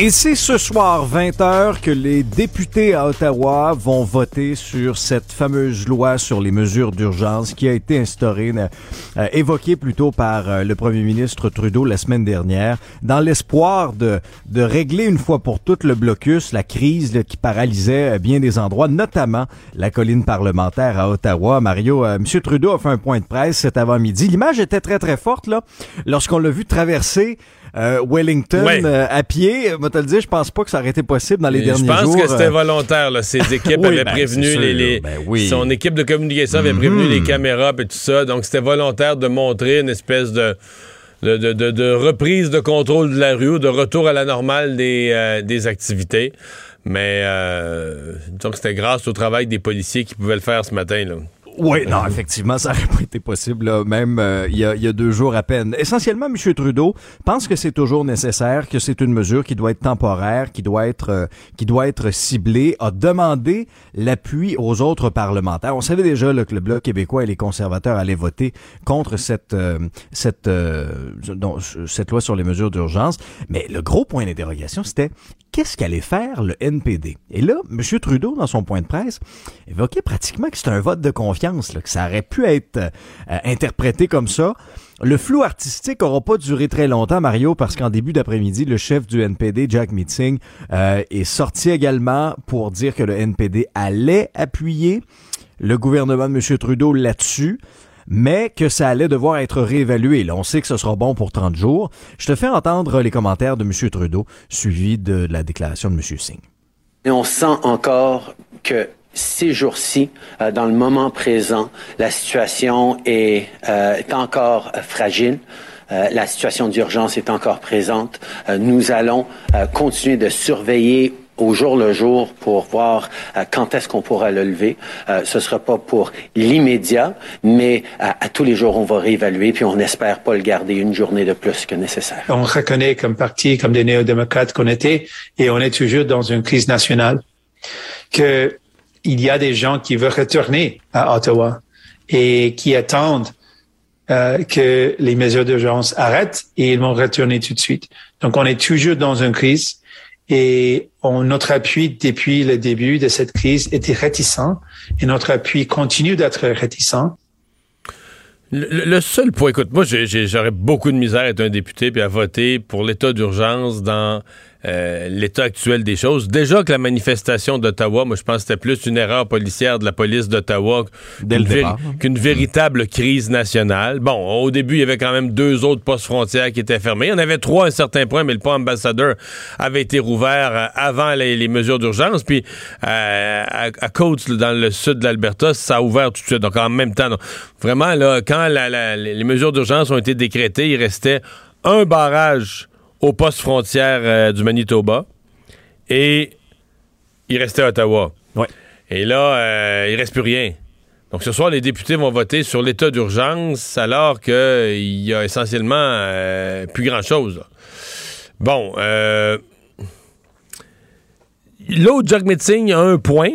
Et c'est ce soir, 20h, que les députés à Ottawa vont voter sur cette fameuse loi sur les mesures d'urgence qui a été instaurée, euh, évoquée plutôt par euh, le premier ministre Trudeau la semaine dernière, dans l'espoir de, de régler une fois pour toutes le blocus, la crise qui paralysait euh, bien des endroits, notamment la colline parlementaire à Ottawa. Mario, euh, M. Trudeau a fait un point de presse cet avant-midi. L'image était très, très forte, là, lorsqu'on l'a vu traverser euh, Wellington Ouais. euh, à pied. Moi, te le dire, je pense pas que ça aurait été possible dans les Et derniers Je pense jours. que c'était euh, volontaire. Là. Ses équipes Oui, avaient ben, prévenu sûr, les, les- ben oui. son équipe de communication avait prévenu les caméras et tout ça. Donc c'était volontaire de montrer une espèce de de, de- de- de reprise de contrôle de la rue, de retour à la normale des, euh, des activités. Mais que c'était grâce au travail des policiers qui pouvaient le faire ce matin. Là. Oui, non, effectivement, ça n'aurait pas été possible, là, même euh, il y, a, y a deux jours à peine. Essentiellement, M. Trudeau pense que c'est toujours nécessaire, que c'est une mesure qui doit être temporaire, qui doit être, euh, qui doit être ciblée, a demandé l'appui aux autres parlementaires. On savait déjà là, que le Bloc québécois et les conservateurs allaient voter contre cette, euh, cette, euh, non, cette loi sur les mesures d'urgence, mais le gros point d'interrogation, c'était qu'est-ce qu'allait faire le NPD? Et là, M. Trudeau, dans son point de presse, évoquait pratiquement que c'était un vote de confiance, que ça aurait pu être euh, interprété comme ça. Le flou artistique aura pas duré très longtemps, Mario, parce qu'en début d'après-midi, le chef du NPD, Jack Meeting, euh, est sorti également pour dire que le NPD allait appuyer le gouvernement de M. Trudeau là-dessus mais que ça allait devoir être réévalué. On sait que ce sera bon pour 30 jours. Je te fais entendre les commentaires de M. Trudeau, suivi de la déclaration de M. Singh. Et on sent encore que ces jours-ci, euh, dans le moment présent, la situation est, euh, est encore euh, fragile. Euh, la situation d'urgence est encore présente. Euh, nous allons euh, continuer de surveiller au jour le jour pour voir euh, quand est-ce qu'on pourra le lever. Euh, ce sera pas pour l'immédiat, mais à tous les jours, on va réévaluer, puis on espère pas le garder une journée de plus que nécessaire. On reconnaît comme parti, comme des néo-démocrates qu'on était, et on est toujours dans une crise nationale, que il y a des gens qui veulent retourner à Ottawa et qui attendent euh, que les mesures d'urgence arrêtent et ils vont retourner tout de suite. Donc, on est toujours dans une crise et on, notre appui depuis le début de cette crise était réticent et notre appui continue d'être réticent. Le, seul point, écoute, moi j'aurais beaucoup de misère à être un député puis à voter pour l'état d'urgence dans euh, l'état actuel des choses. Déjà que la manifestation d'Ottawa, moi je pense que c'était plus une erreur policière de la police d'Ottawa qu'une hein. qu'une véritable crise nationale. Bon, au début, il y avait quand même deux autres postes frontières qui étaient fermés. Il y en avait trois à un certain point, mais le pont ambassadeur avait été rouvert euh, avant les, les mesures d'urgence. Puis euh, à, à Coates, dans le sud de l'Alberta, ça a ouvert tout de suite. Donc en même temps, vraiment, là, quand la- la- les mesures d'urgence ont été décrétées, il restait un barrage au poste frontière euh, du Manitoba et il restait Ottawa. Ouais. Et là, euh, il reste plus rien. Donc ce soir, les députés vont voter sur l'état d'urgence alors qu'il y a essentiellement euh, plus grand-chose. Bon, euh, l'autre Jack Metzing a un point,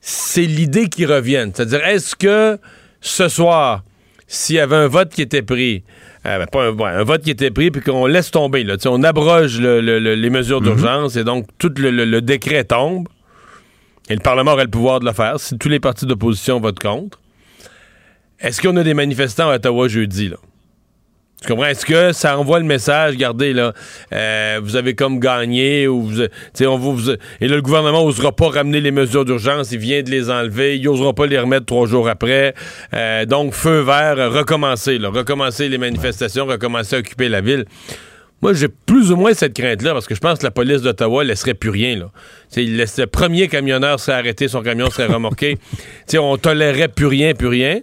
c'est l'idée qui revienne. C'est-à-dire, est-ce que ce soir, s'il y avait un vote qui était pris, euh, ben, pas un, ouais, un vote qui était pris, puis qu'on laisse tomber, là, on abroge le- le- le- les mesures d'urgence et donc tout le décret tombe, et le Parlement aurait le pouvoir de le faire si tous les partis d'opposition votent contre. Est-ce qu'on a des manifestants à Ottawa jeudi, là? Est-ce que ça envoie le message, regardez, là, euh, vous avez comme gagné, ou vous, on vous, et là, le gouvernement n'osera pas ramener les mesures d'urgence, il vient de les enlever, il n'osera pas les remettre trois jours après. Euh, donc, feu vert, recommencer, là, recommencer les manifestations, recommencer à occuper la ville. Moi, j'ai plus ou moins cette crainte-là, parce que je pense que la police d'Ottawa laisserait plus rien, le premier camionneur serait arrêté, son camion serait remorqué. On tolérerait plus rien, plus rien.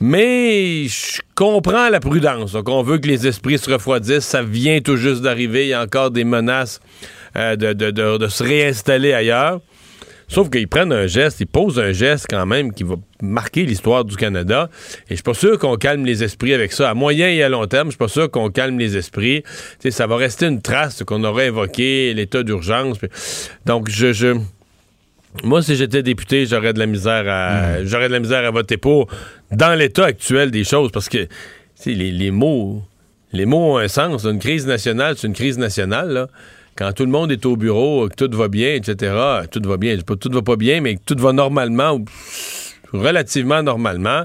Mais je comprends la prudence. Donc, on veut que les esprits se refroidissent. Ça vient tout juste d'arriver. Il y a encore des menaces euh, de, se réinstaller ailleurs. Sauf qu'ils prennent un geste, ils posent un geste quand même qui va marquer l'histoire du Canada. Et je suis pas sûr qu'on calme les esprits avec ça. À moyen et à long terme, je suis pas sûr qu'on calme les esprits. ça va rester une trace qu'on aurait évoqué, l'état d'urgence. Donc, je, je... Moi, si j'étais député, j'aurais de la misère à mm. j'aurais de la misère à voter pour dans l'état actuel des choses parce que les, les mots les mots ont un sens. Une crise nationale, c'est une crise nationale. Là quand tout le monde est au bureau, que tout va bien, etc., tout va bien, tout va pas bien, mais que tout va normalement, ou relativement normalement,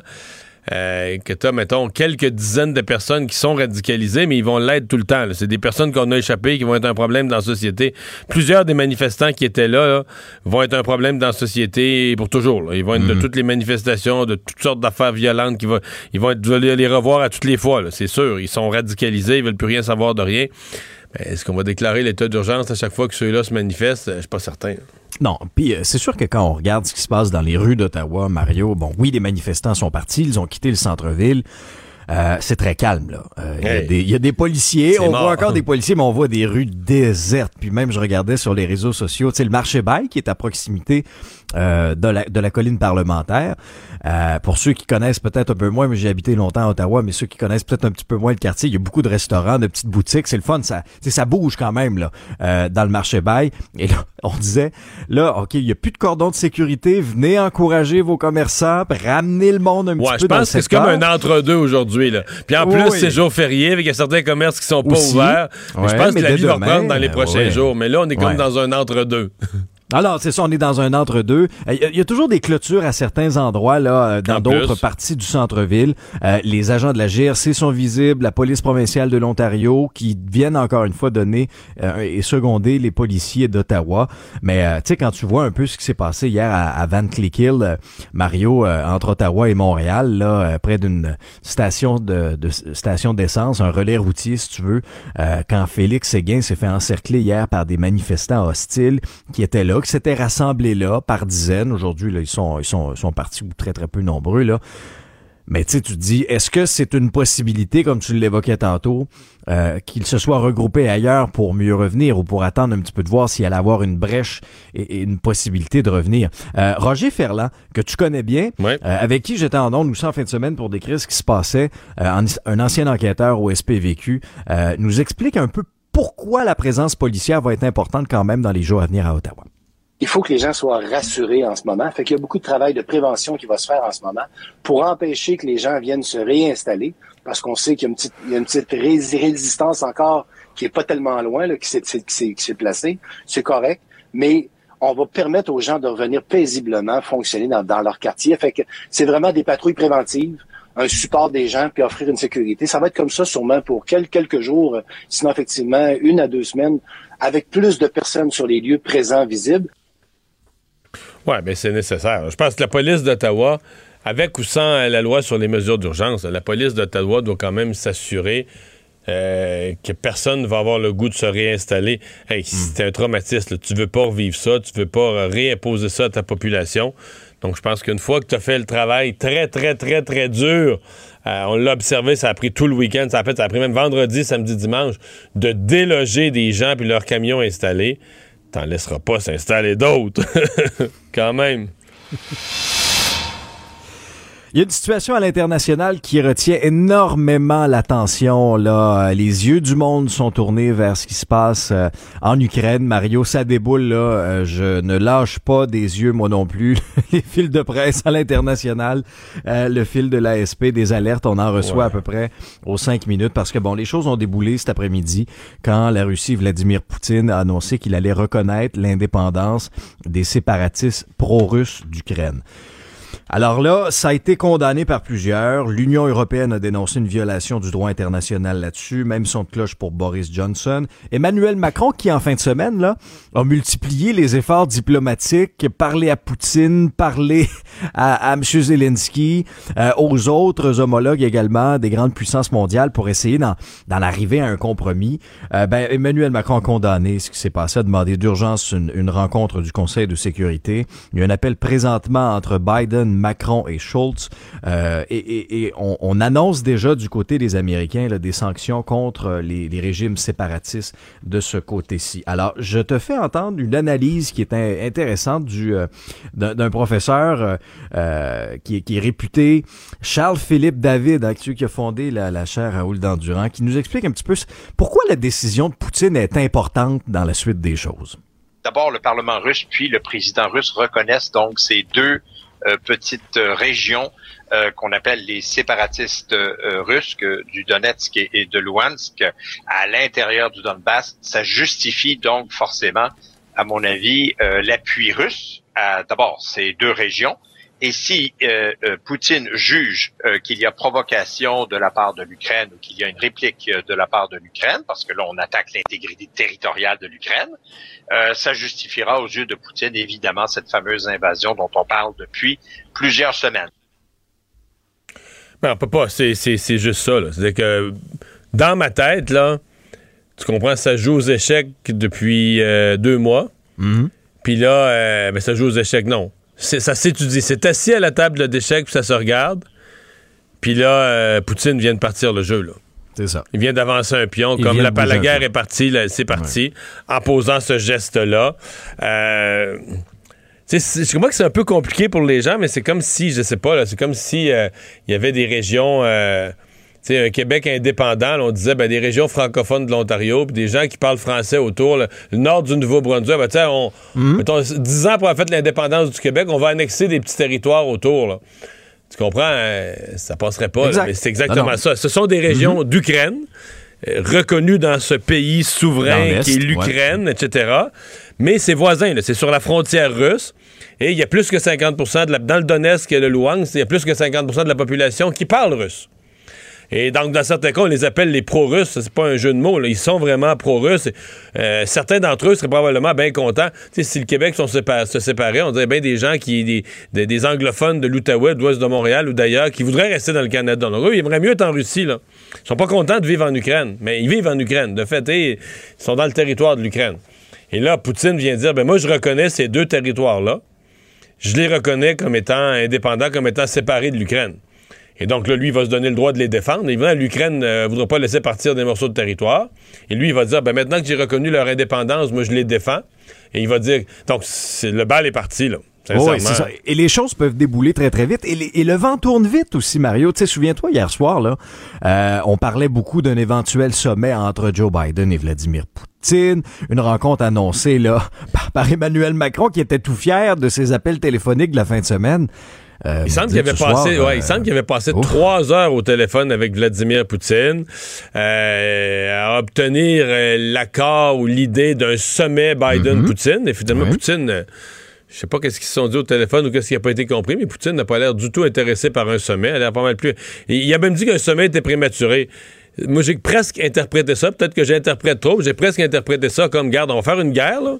euh, que tu as, mettons, quelques dizaines de personnes qui sont radicalisées, mais ils vont l'être tout le temps. C'est des personnes qu'on a échappées qui vont être un problème dans la société. Plusieurs des manifestants qui étaient là, vont être un problème dans la société pour toujours. Ils vont être de mhm. toutes les manifestations, de toutes sortes d'affaires violentes. Qui va, ils vont être, les revoir à toutes les fois, c'est sûr. Ils sont radicalisés, ils veulent plus rien savoir de rien. Est-ce qu'on va déclarer l'état d'urgence à chaque fois que ceux-là se manifestent? Je suis pas certain. Non, puis euh, c'est sûr que quand on regarde ce qui se passe dans les rues d'Ottawa, Mario, bon, oui, les manifestants sont partis, ils ont quitté le centre-ville. Euh, c'est très calme là. Euh, il y, a des policiers, on voit encore des policiers, mais on voit des rues désertes. Puis même, je regardais sur les réseaux sociaux, tu sais, le marché Bail qui est à proximité euh, de, la, de la colline parlementaire. Euh, pour ceux qui connaissent peut-être un peu moins, mais j'ai habité longtemps à Ottawa, mais ceux qui connaissent peut-être un petit peu moins le quartier, il y a beaucoup de restaurants, de petites boutiques, c'est le fun, ça, ça bouge quand même là euh, dans le marché bail. Et là, on disait, là, ok, il y a plus de cordon de sécurité, venez encourager vos commerçants, ramener le monde un petit peu dans le secteur. Je pense que c'est comme un entre-deux aujourd'hui là. Puis en plus, c'est jour férié, avec certains commerces qui sont pas ouverts. je pense que la vie va reprendre dans les prochains jours. Mais là, on est comme dans un entre-deux. Alors, c'est ça, on est dans un entre-deux. Il euh, y, a toujours des clôtures à certains endroits, là, euh, dans d'autres parties du centre-ville. Euh, les agents de la GRC sont visibles, la police provinciale de l'Ontario, qui viennent encore une fois donner et seconder les policiers d'Ottawa. Mais, tu sais, quand tu vois un peu ce qui s'est passé hier à, Van Cleek Mario, entre Ottawa et Montréal, là, près d'une station de, de, station d'essence, un relais routier, si tu veux, quand Félix Séguin s'est fait encercler hier par des manifestants hostiles qui étaient là qui s'étaient rassemblés là par dizaines. Aujourd'hui, là, ils sont, ils sont, sont partis très, très peu nombreux, là. Mais tu tu te dis, est-ce que c'est une possibilité, comme tu l'évoquais tantôt, euh, qu'ils se soient regroupés ailleurs pour mieux revenir ou pour attendre un petit peu de voir s'il allait avoir une brèche et, une possibilité de revenir? Euh, Roger Ferland, que tu connais bien, euh, avec qui j'étais en ondes, nous en fin de semaine pour décrire ce qui se passait, un ancien enquêteur au SPVQ, nous explique un peu pourquoi la présence policière va être importante quand même dans les jours à venir à Ottawa il faut que les gens soient rassurés en ce moment. Fait qu'il y a beaucoup de travail de prévention qui va se faire en ce moment pour empêcher que les gens viennent se réinstaller parce qu'on sait qu'il y a une petite, il y a une petite résistance encore qui est pas tellement loin, là, qui s'est placée. C'est correct. Mais on va permettre aux gens de revenir paisiblement fonctionner dans, dans leur quartier. Fait que c'est vraiment des patrouilles préventives un support des gens puis offrir une sécurité. Ça va être comme ça sûrement pour quelques jours, sinon effectivement une à deux semaines, avec plus de personnes sur les lieux présents, visibles. Oui, mais c'est nécessaire. Je pense que la police d'Ottawa, avec ou sans la loi sur les mesures d'urgence, la police d'Ottawa doit quand même s'assurer euh, que personne ne va avoir le goût de se réinstaller. Hey, c'est un traumatisme. Tu veux pas revivre ça, tu veux pas réimposer ça à ta population. Donc, je pense qu'une fois que tu as fait le travail très, très, très, très dur, euh, on l'a observé, ça a pris tout le week-end, ça a, fait, ça a pris même vendredi, samedi, dimanche, de déloger des gens puis leurs camions installés t'en laisseras pas s'installer d'autres. Quand même. Il y a une situation à l'international qui retient énormément l'attention. Là, les yeux du monde sont tournés vers ce qui se passe euh, en Ukraine. Mario, ça déboule là. Euh, je ne lâche pas des yeux moi non plus. les fils de presse à l'international, euh, le fil de l'ASP, des alertes, on en reçoit à peu près aux cinq minutes parce que bon, les choses ont déboulé cet après-midi quand la Russie, Vladimir Poutine, a annoncé qu'il allait reconnaître l'indépendance des séparatistes pro-russes d'Ukraine. Alors là, ça a été condamné par plusieurs. L'Union européenne a dénoncé une violation du droit international là-dessus, même son cloche pour Boris Johnson. Emmanuel Macron, qui en fin de semaine là, a multiplié les efforts diplomatiques, parlé à Poutine, parlé à, à M. Zelensky, euh, aux autres homologues également des grandes puissances mondiales pour essayer d'en, arriver à un compromis. Euh, ben, Emmanuel Macron a condamné ce qui s'est passé, a demandé d'urgence une, une rencontre du Conseil de sécurité. Il y a un appel présentement entre Biden, Macron et Schultz. Euh, et, on, annonce déjà du côté des Américains des sanctions contre les, régimes séparatistes de ce côté-ci. Alors, je te fais entendre une analyse qui est intéressante du euh, d'un professeur euh, qui, est réputé, Charles-Philippe David, hein, qui a fondé la, la chaire Raoul Dandurand, qui nous explique un petit peu pourquoi la décision de Poutine est importante dans la suite des choses d'abord le Parlement russe puis le président russe reconnaissent donc ces deux euh, petites euh, régions euh, qu'on appelle les séparatistes russes du Donetsk et, de Luhansk à l'intérieur du Donbass. Ça justifie donc forcément, à mon avis, l'appui russe à d'abord ces deux régions et si euh, euh, Poutine juge euh, qu'il y a provocation de la part de l'Ukraine ou qu'il y a une réplique de la part de l'Ukraine, parce que là on attaque l'intégrité territoriale de l'Ukraine, ça justifiera aux yeux de Poutine évidemment cette fameuse invasion dont on parle depuis plusieurs semaines. Ben, on peut pas, c'est, juste ça. C'est que dans ma tête, là, tu comprends, ça joue aux échecs depuis deux mois. Mm-hmm. Puis là, ben, ça joue aux échecs, non ça s'étudie. C'est assis à la table d'échecs, puis ça se regarde. Puis là, euh, Poutine vient de partir le jeu, là. C'est ça. Il vient d'avancer un pion. comme la, la guerre est partie, c'est parti, en posant ce geste-là. Euh, je comprends que c'est un peu compliqué pour les gens, mais c'est comme si, je sais pas, c'est comme si euh, il y avait des régions euh, un Québec indépendant, on disait ben, des régions francophones de l'Ontario, puis des gens qui parlent français autour, le nord du Nouveau-Brunswick, ben, on, mhm. mettons, 10 ans pour fait l'indépendance du Québec, on va annexer des petits territoires autour. Tu comprends? Hein? ça passerait pas, mais c'est exactement ça. Ce sont des régions mhm. d'Ukraine, euh, reconnues dans ce pays souverain qui est l'Ukraine, etc. Mais c'est voisin, c'est sur la frontière russe. Et il y a plus que 50% de la, dans le Donetsk et le Luhansk, il y a plus que 50% de la population qui parle russe. Et donc, dans certains cas, on les appelle les pro-russes. C'est pas un jeu de mots. Ils sont vraiment pro-russes. Euh, certains d'entre eux seraient probablement bien contents. si le Québec se séparait, on dirait bien des gens qui, des, des, anglophones de l'Outaouais, de l'ouest de Montréal ou d'ailleurs, qui voudraient rester dans le Canada. Donc, eux, ils aimeraient mieux être en Russie. Là. Ils sont pas contents de vivre en Ukraine. Mais ils vivent en Ukraine. De fait, ils sont dans le territoire de l'Ukraine. Et là, Poutine vient dire, ben moi, je reconnais ces deux territoires-là. Je les reconnais comme étant indépendants, comme étant séparés de l'Ukraine. Et donc là, lui, il va se donner le droit de les défendre. Évidemment, l'Ukraine ne euh, voudra pas laisser partir des morceaux de territoire. Et lui, il va dire, ben, maintenant que j'ai reconnu leur indépendance, moi, je les défends. Et il va dire, donc, le bal est parti, là. Oui, ça. Et les choses peuvent débouler très, très vite. Et, le vent tourne vite aussi, Mario. Tu sais, souviens-toi, hier soir, là, euh, on parlait beaucoup d'un éventuel sommet entre Joe Biden et Vladimir Poutine. Une rencontre annoncée, là, par Emmanuel Macron, qui était tout fier de ses appels téléphoniques de la fin de semaine. Euh, il semble qu'il avait, passé, ouais, il semble qu'il avait passé trois heures au téléphone avec Vladimir Poutine euh, à obtenir euh, l'accord ou l'idée d'un sommet Biden-Poutine. Et finalement, Poutine, je sais pas qu'est-ce qu'ils se sont dit au téléphone ou qu'est-ce qui n'a pas été compris, mais Poutine n'a pas l'air du tout intéressé par un sommet. Elle a pas mal plus. Il a même dit qu'un sommet était prématuré. Moi, j'ai presque interprété ça. Peut-être que j'interprète trop, mais j'ai presque interprété ça comme, garde, on va faire une guerre, là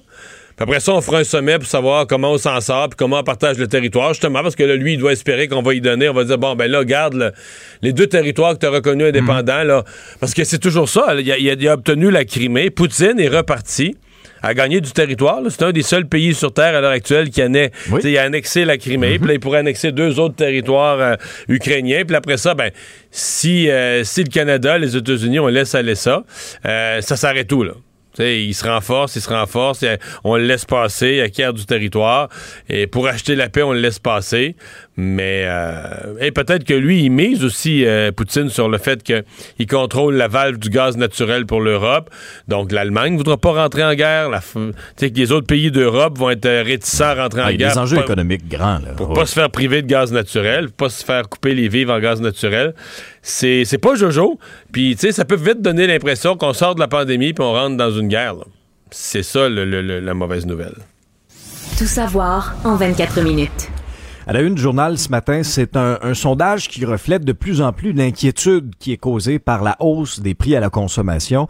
après ça, on fera un sommet pour savoir comment on s'en sort, puis comment on partage le territoire, justement, parce que là, lui, il doit espérer qu'on va y donner. On va dire, bon, ben là, garde les deux territoires que tu as reconnus indépendants, là. Parce que c'est toujours ça. Il a, obtenu la Crimée. Poutine est reparti à gagner du territoire. C'est un des seuls pays sur Terre à l'heure actuelle qui a annexé la Crimée. Mhm. Puis là, il pourrait annexer deux autres territoires euh, ukrainiens. Puis après ça, ben, si, euh, si le Canada, les États-Unis, on laisse aller ça, euh, ça s'arrête tout, là? Il se renforce, il se renforce, on le laisse passer, il acquiert du territoire. Et pour acheter la paix, on le laisse passer. Mais euh, et peut-être que lui, il mise aussi, euh, Poutine, sur le fait qu'il contrôle la valve du gaz naturel pour l'Europe. Donc l'Allemagne ne voudra pas rentrer en guerre. La, que les autres pays d'Europe vont être réticents à rentrer en ah, guerre. Il y a des enjeux économiques grands. Là. Pour pas se faire priver de gaz naturel, pour pas se faire couper les vivres en gaz naturel. C'est pas Jojo. Puis, tu sais, ça peut vite donner l'impression qu'on sort de la pandémie puis on rentre dans une guerre. C'est ça la mauvaise nouvelle. Tout savoir en 24 minutes. À la une du journal ce matin, c'est un, sondage qui reflète de plus en plus l'inquiétude qui est causée par la hausse des prix à la consommation.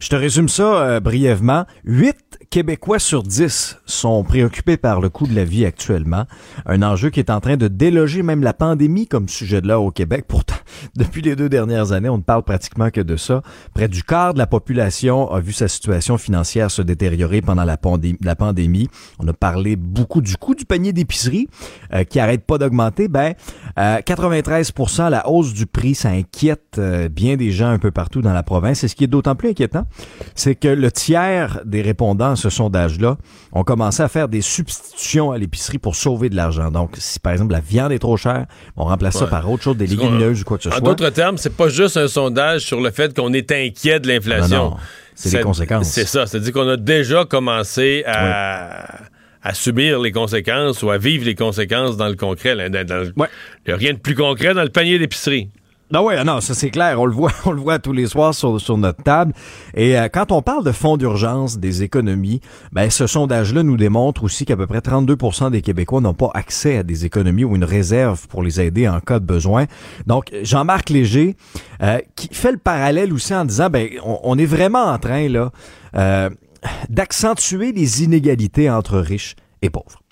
Je te résume ça euh, brièvement. 8 Québécois sur 10 sont préoccupés par le coût de la vie actuellement. Un enjeu qui est en train de déloger même la pandémie comme sujet de là au Québec. Pourtant, depuis les deux dernières années, on ne parle pratiquement que de ça. Près du quart de la population a vu sa situation financière se détériorer pendant la, pandémie. On a parlé beaucoup du coût du panier d'épicerie, euh, qui arrête pas d'augmenter, ben 93% la hausse du prix, ça inquiète bien des gens un peu partout dans la province. Et ce qui est d'autant plus inquiétant, c'est que le tiers des répondants à ce sondage-là ont commencé à faire des substitutions à l'épicerie pour sauver de l'argent. Donc, si par exemple la viande est trop chère, on remplace ça par autre chose, des légumineuses ou quoi que ce soit. En d'autres termes, c'est pas juste un sondage sur le fait qu'on est inquiet de l'inflation. C'est les conséquences. C'est ça. C'est-à-dire qu'on a déjà commencé à, subir les conséquences ou à vivre les conséquences dans le concret. Il n'y a rien de plus concret dans le panier d'épicerie. Non, ouais, non, ça c'est clair. On le voit, on le voit tous les soirs sur, sur notre table. Et euh, quand on parle de fonds d'urgence des économies, ben ce sondage-là nous démontre aussi qu'à peu près 32% des Québécois n'ont pas accès à des économies ou une réserve pour les aider en cas de besoin. Donc, Jean-Marc Léger, euh, qui fait le parallèle aussi en disant, ben, on, est vraiment en train là euh, d'accentuer les inégalités entre riches et pauvres.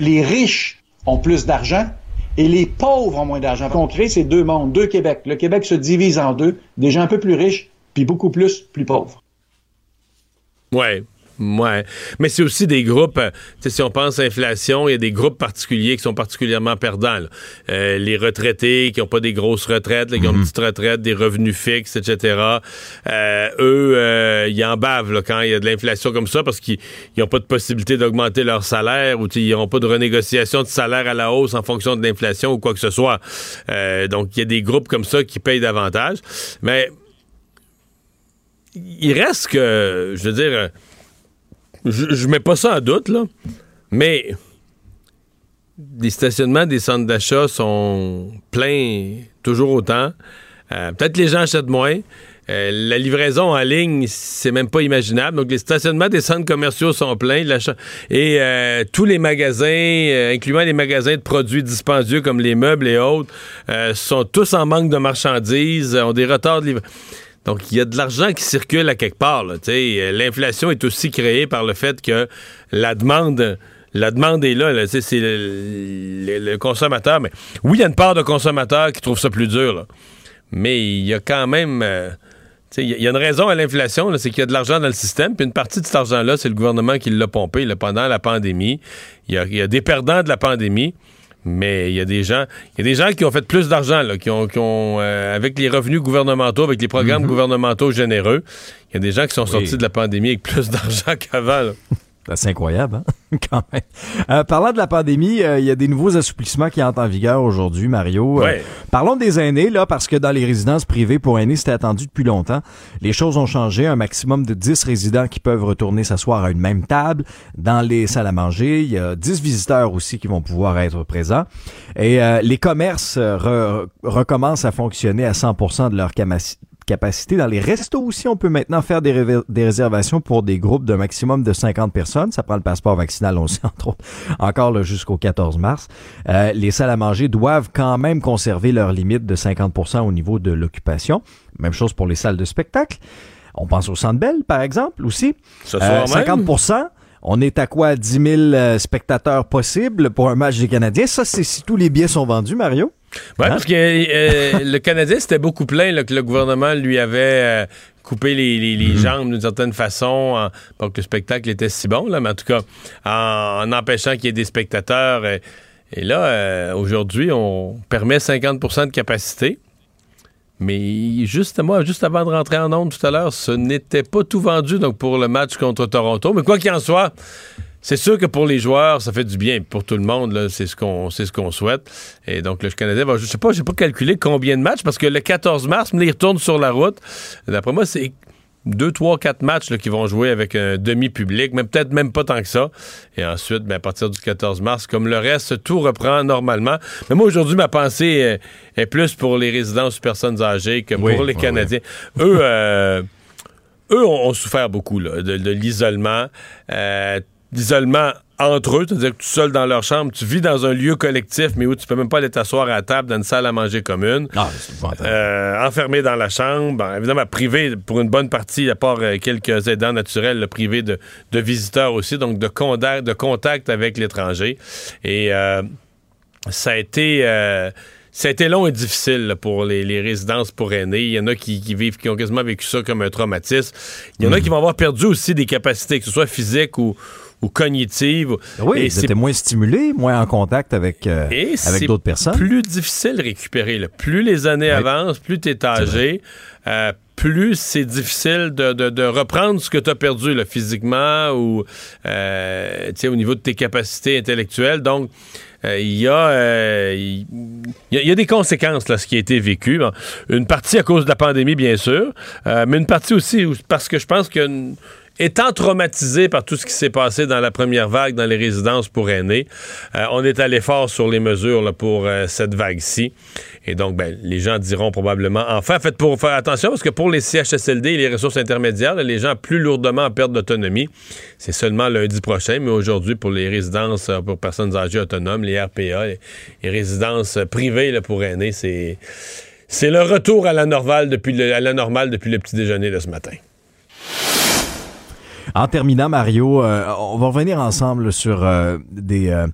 Les riches ont plus d'argent et les pauvres ont moins d'argent. On crée ces deux mondes, deux Québec. Le Québec se divise en deux, des gens un peu plus riches, puis beaucoup plus plus pauvres. Ouais. Ouais. Mais c'est aussi des groupes, euh, si on pense à l'inflation, il y a des groupes particuliers qui sont particulièrement perdants. Euh, les retraités qui n'ont pas des grosses retraites, qui ont une mhm. petite retraite, des revenus fixes, etc. Euh, eux, ils en bavent quand il y a de l'inflation comme ça parce qu'ils n'ont pas de possibilité d'augmenter leur salaire ou ils n'ont pas de renégociation de salaire à la hausse en fonction de l'inflation ou quoi que ce soit. donc, il y a des groupes comme ça qui payent davantage. Mais il reste que, je veux dire je, mets pas ça en doute, là, mais les stationnements des centres d'achat sont pleins toujours autant. Euh, peut-être les gens achètent moins. Euh, la livraison en ligne, c'est même pas imaginable. Donc, les stationnements des centres commerciaux sont pleins. Et euh, tous les magasins, incluant les magasins de produits dispendieux comme les meubles et autres, sont tous en manque de marchandises, ont des retards de livraison. Donc, il y a de l'argent qui circule à quelque part. Euh, l'inflation est aussi créée par le fait que la demande... La demande est là, c'est le, consommateur. Mais oui, il y a une part de consommateurs qui trouvent ça plus dur. Mais il y a quand même. Euh, il y a une raison à l'inflation, c'est qu'il y a de l'argent dans le système, puis une partie de cet argent-là, c'est le gouvernement qui l'a pompé pendant la pandémie. Il y, a, des perdants de la pandémie. Mais il y a des gens, il y a des gens qui ont fait plus d'argent, qui ont, qui ont euh, avec les revenus gouvernementaux, avec les programmes mhm. gouvernementaux généreux, il y a des gens qui sont sortis de la pandémie avec plus d'argent qu'avant. C'est incroyable, hein? quand même. Euh, parlant de la pandémie, euh, il y a des nouveaux assouplissements qui entrent en vigueur aujourd'hui, Mario. Euh, parlons des aînés, là, parce que dans les résidences privées pour aînés, c'était attendu depuis longtemps. Les choses ont changé. Un maximum de 10 résidents qui peuvent retourner s'asseoir à une même table. Dans les salles à manger, il y a 10 visiteurs aussi qui vont pouvoir être présents. Et les commerces recommencent à fonctionner à 100% de leur capacité capacité. Dans les restos aussi, on peut maintenant faire des, des, réservations pour des groupes de maximum de 50 personnes. Ça prend le passeport vaccinal aussi, entre autres, encore jusqu'au 14 mars. Euh, les salles à manger doivent quand même conserver leur limite de 50% au niveau de l'occupation. Même chose pour les salles de spectacle. On pense au Centre Bell, par exemple, aussi. Ce euh, 50% on est à quoi? 10 000 euh, spectateurs possibles pour un match des Canadiens. Ça, c'est si tous les billets sont vendus, Mario? Oui, hein? parce que euh, le Canadien, c'était beaucoup plein que le gouvernement lui avait euh, coupé les, mm-hmm. jambes d'une certaine façon pour que le spectacle était si bon, là, mais en tout cas, en, empêchant qu'il y ait des spectateurs. et là, aujourd'hui, on permet 50% de capacité. Mais juste, moi, juste avant de rentrer en onde tout à l'heure, ce n'était pas tout vendu donc pour le match contre Toronto. Mais quoi qu'il en soit, c'est sûr que pour les joueurs, ça fait du bien. Pour tout le monde, c'est ce qu'on c'est ce qu'on souhaite. Et donc le Canadien va, je sais pas, j'ai pas calculé combien de matchs parce que le 14 mars, il retourne sur la route. D'après moi, c'est deux, trois, quatre matchs qui vont jouer avec un demi-public, mais peut-être même pas tant que ça. Et ensuite, ben, à partir du 14 mars, comme le reste, tout reprend normalement. Mais moi, aujourd'hui, ma pensée est, plus pour les résidences personnes âgées que pour les Canadiens. Eux, euh, eux ont, souffert beaucoup de, l'isolement. Euh, l'isolement entre eux, c'est-à-dire que tu es seul dans leur chambre, tu vis dans un lieu collectif, mais où tu peux même pas aller t'asseoir à table dans une salle à manger commune. Ah, euh, enfermé dans la chambre, évidemment privé pour une bonne partie, à part euh, quelques aidants naturels, privé de, visiteurs aussi, donc de contact, de contact avec l'étranger. Et euh, ça a été ça a été long et difficile pour les, résidences pour aînés. Il y en a qui, vivent, qui ont quasiment vécu ça comme un traumatisme. Il y en a mm. qui vont avoir perdu aussi des capacités, que ce soit physiques ou, ou cognitive. Oui, et c'était moins stimulé, moins en contact avec, euh, avec d'autres personnes. plus difficile de récupérer. Là. Plus les années avancent, plus tu es âgé, euh, plus c'est difficile de, de, de, reprendre ce que tu as perdu là, physiquement ou euh, au niveau de tes capacités intellectuelles. Donc, euh, il y, euh, y, y, a des conséquences là, ce qui a été vécu. Bon, une partie à cause de la pandémie, bien sûr, euh, mais une partie aussi parce que je pense que étant traumatisé par tout ce qui s'est passé dans la première vague dans les résidences pour aînés, euh, on est allé fort sur les mesures pour euh, cette vague-ci. Et donc, ben, les gens diront probablement, enfin, faites pour faire attention, parce que pour les CHSLD et les ressources intermédiaires, les gens plus lourdement en perte d'autonomie, c'est seulement lundi prochain, mais aujourd'hui, pour les résidences euh, pour personnes âgées autonomes, les RPA, les, les résidences privées pour aînés, c'est... Le retour à la normale depuis le petit déjeuner de ce matin. En terminant, Mario, euh, on va revenir ensemble sur euh, des euh,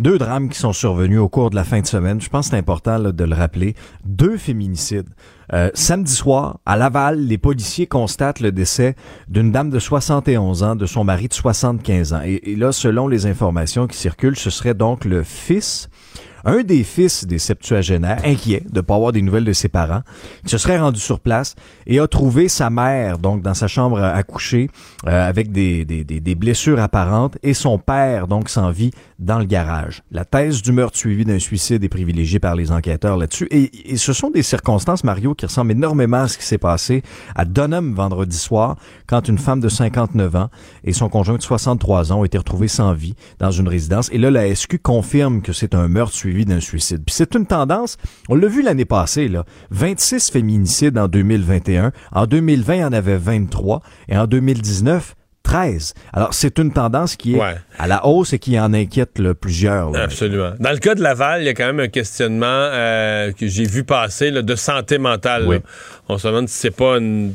deux drames qui sont survenus au cours de la fin de semaine. Je pense que c'est important de le rappeler. Deux féminicides. samedi soir, à Laval, les policiers constatent le décès d'une dame de 71 ans, de son mari de 75 ans. Et là, selon les informations qui circulent, ce serait donc le fils un des fils des septuagénaires, inquiet de ne pas avoir des nouvelles de ses parents, se serait rendu sur place et a trouvé sa mère, donc dans sa chambre à coucher, euh, avec des, des, des, blessures apparentes, et son père, donc sans vie, dans le garage. La thèse du meurtre suivi d'un suicide est privilégiée par les enquêteurs là-dessus. Et, et, ce sont des circonstances, Mario, qui ressemblent énormément à ce qui s'est passé à Dunham vendredi soir, quand une femme de 59 ans et son conjoint de 63 ans ont été retrouvés sans vie dans une résidence. Et là, la SQ confirme que c'est un meurtre suivi d'un suicide. Puis c'est une tendance, on l'a vu l'année passée, là, 26 féminicides en 2021, en 2020, il y en avait 23, et en 2019, 13. Alors, c'est une tendance qui est à la hausse et qui en inquiète là, plusieurs. Absolument. Dans le cas de Laval, il y a quand même un questionnement euh, que j'ai vu passer là, de santé mentale. On se demande si c'est pas une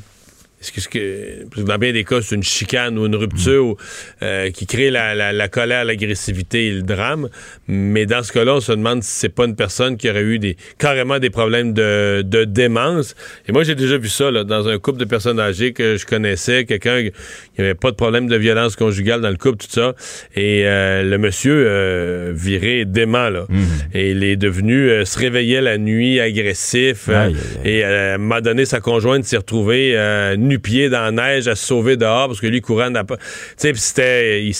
est-ce que, dans bien des cas, c'est une chicane ou une rupture euh, qui crée la, la, la colère, l'agressivité et le drame. Mais dans ce cas-là, on se demande si c'est pas une personne qui aurait eu des, carrément des problèmes de, de démence. Et moi, j'ai déjà vu ça là, dans un couple de personnes âgées que je connaissais, quelqu'un qui avait pas de problème de violence conjugale dans le couple, tout ça. Et euh, le monsieur euh, viré dément, là. Mhm. Et il est devenu, se réveillait la nuit agressif. Et m'a donné, sa conjointe s'est retrouvée nu-pied dans la neige à se sauver dehors parce que lui courant n'a pas. Tu sais, c'était.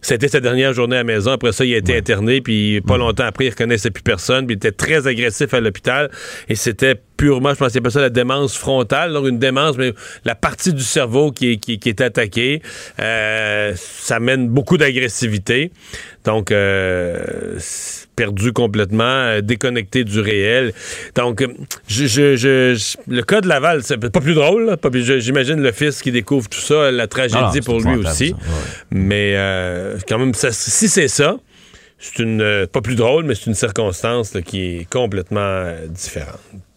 C'était sa dernière journée à la maison. Après ça, il a été interné, puis pas longtemps après, il reconnaissait plus personne, puis il était très agressif à l'hôpital. Et c'était purement, je pense pas ça la démence frontale, donc une démence, mais la partie du cerveau qui est, qui, qui est attaquée, euh, ça mène beaucoup d'agressivité. Donc, euh, perdu complètement, euh, déconnecté du réel. Donc, je, je, je, le cas de Laval, c'est pas plus drôle. J'imagine le fils qui découvre tout ça, la tragédie pour lui aussi. Mais quand même, ça, si c'est ça, c'est une pas plus drôle, mais c'est une circonstance là, qui est complètement différente.